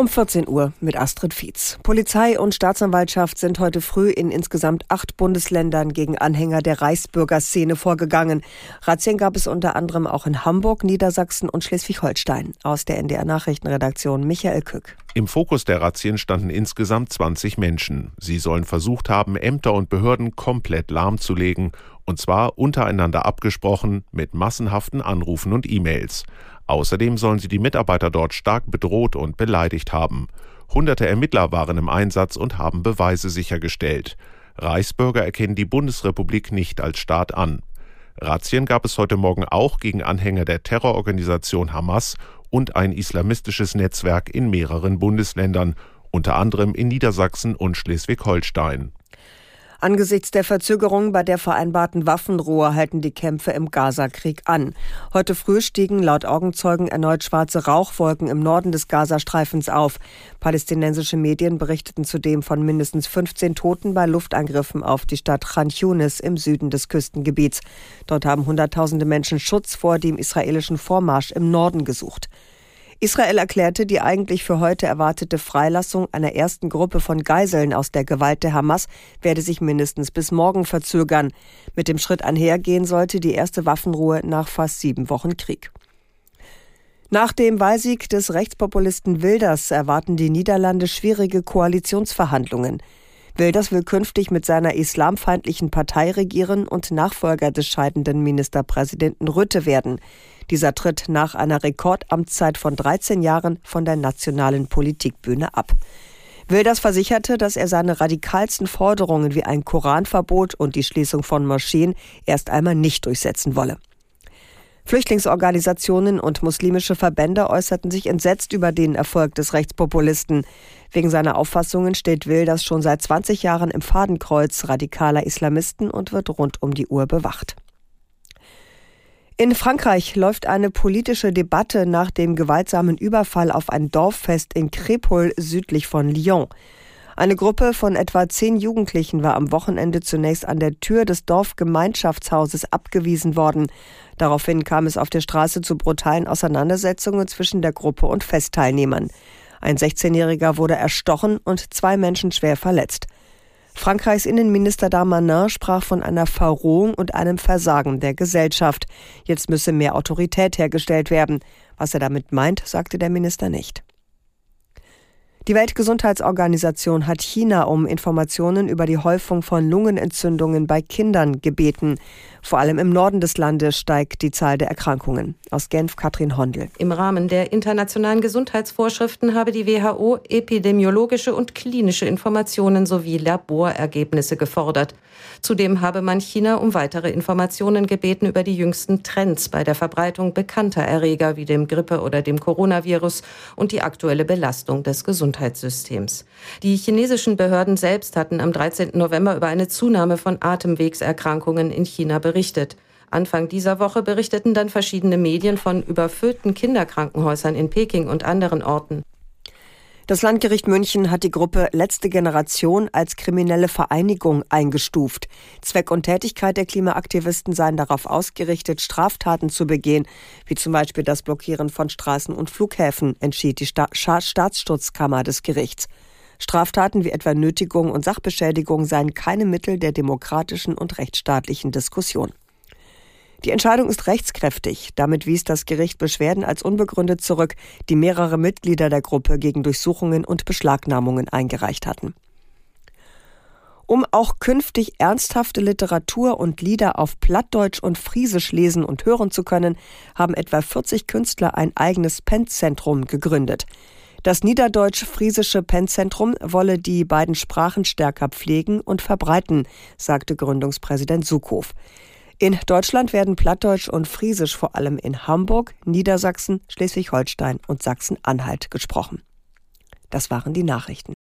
Um 14 Uhr mit Astrid Fietz. Polizei und Staatsanwaltschaft sind heute früh in insgesamt acht Bundesländern gegen Anhänger der Reichsbürgerszene vorgegangen. Razzien gab es unter anderem auch in Hamburg, Niedersachsen und Schleswig-Holstein. Aus der NDR Nachrichtenredaktion Michael Kück. Im Fokus der Razzien standen insgesamt 20 Menschen. Sie sollen versucht haben, Ämter und Behörden komplett lahmzulegen. Und zwar untereinander abgesprochen mit massenhaften Anrufen und E-Mails. Außerdem sollen sie die Mitarbeiter dort stark bedroht und beleidigt haben. Hunderte Ermittler waren im Einsatz und haben Beweise sichergestellt. Reichsbürger erkennen die Bundesrepublik nicht als Staat an. Razzien gab es heute Morgen auch gegen Anhänger der Terrororganisation Hamas und ein islamistisches Netzwerk in mehreren Bundesländern, unter anderem in Niedersachsen und Schleswig-Holstein. Angesichts der Verzögerung bei der vereinbarten Waffenruhe halten die Kämpfe im Gazakrieg an. Heute früh stiegen laut Augenzeugen erneut schwarze Rauchwolken im Norden des Gazastreifens auf. Palästinensische Medien berichteten zudem von mindestens 15 Toten bei Luftangriffen auf die Stadt Khan Yunis im Süden des Küstengebiets. Dort haben Hunderttausende Menschen Schutz vor dem israelischen Vormarsch im Norden gesucht. Israel erklärte, die eigentlich für heute erwartete Freilassung einer ersten Gruppe von Geiseln aus der Gewalt der Hamas werde sich mindestens bis morgen verzögern. Mit dem Schritt einhergehen sollte die erste Waffenruhe nach fast sieben Wochen Krieg. Nach dem Wahlsieg des Rechtspopulisten Wilders erwarten die Niederlande schwierige Koalitionsverhandlungen. Wilders will künftig mit seiner islamfeindlichen Partei regieren und Nachfolger des scheidenden Ministerpräsidenten Rütte werden. Dieser tritt nach einer Rekordamtszeit von 13 Jahren von der nationalen Politikbühne ab. Wilders versicherte, dass er seine radikalsten Forderungen wie ein Koranverbot und die Schließung von Moscheen erst einmal nicht durchsetzen wolle. Flüchtlingsorganisationen und muslimische Verbände äußerten sich entsetzt über den Erfolg des Rechtspopulisten. Wegen seiner Auffassungen steht Wilders schon seit 20 Jahren im Fadenkreuz radikaler Islamisten und wird rund um die Uhr bewacht. In Frankreich läuft eine politische Debatte nach dem gewaltsamen Überfall auf ein Dorffest in Crépol südlich von Lyon. Eine Gruppe von etwa zehn Jugendlichen war am Wochenende zunächst an der Tür des Dorfgemeinschaftshauses abgewiesen worden. Daraufhin kam es auf der Straße zu brutalen Auseinandersetzungen zwischen der Gruppe und Festteilnehmern. Ein 16-Jähriger wurde erstochen und zwei Menschen schwer verletzt. Frankreichs Innenminister Darmanin sprach von einer Verrohung und einem Versagen der Gesellschaft. Jetzt müsse mehr Autorität hergestellt werden. Was er damit meint, sagte der Minister nicht. Die Weltgesundheitsorganisation hat China um Informationen über die Häufung von Lungenentzündungen bei Kindern gebeten. Vor allem im Norden des Landes steigt die Zahl der Erkrankungen. Aus Genf Katrin Hondel. Im Rahmen der internationalen Gesundheitsvorschriften habe die WHO epidemiologische und klinische Informationen sowie Laborergebnisse gefordert. Zudem habe man China um weitere Informationen gebeten über die jüngsten Trends bei der Verbreitung bekannter Erreger wie dem Grippe- oder dem Coronavirus und die aktuelle Belastung des Gesundheitssystems. Die chinesischen Behörden selbst hatten am 13. November über eine Zunahme von Atemwegserkrankungen in China berichtet. Anfang dieser Woche berichteten dann verschiedene Medien von überfüllten Kinderkrankenhäusern in Peking und anderen Orten. Das Landgericht München hat die Gruppe Letzte Generation als kriminelle Vereinigung eingestuft. Zweck und Tätigkeit der Klimaaktivisten seien darauf ausgerichtet, Straftaten zu begehen, wie zum Beispiel das Blockieren von Straßen und Flughäfen, entschied die Sta Staatsschutzkammer des Gerichts. Straftaten wie etwa Nötigung und Sachbeschädigung seien keine Mittel der demokratischen und rechtsstaatlichen Diskussion. Die Entscheidung ist rechtskräftig. Damit wies das Gericht Beschwerden als unbegründet zurück, die mehrere Mitglieder der Gruppe gegen Durchsuchungen und Beschlagnahmungen eingereicht hatten. Um auch künftig ernsthafte Literatur und Lieder auf Plattdeutsch und Friesisch lesen und hören zu können, haben etwa 40 Künstler ein eigenes Pennzentrum gegründet. Das niederdeutsch-friesische Pennzentrum wolle die beiden Sprachen stärker pflegen und verbreiten, sagte Gründungspräsident Sukow. In Deutschland werden Plattdeutsch und Friesisch vor allem in Hamburg, Niedersachsen, Schleswig-Holstein und Sachsen-Anhalt gesprochen. Das waren die Nachrichten.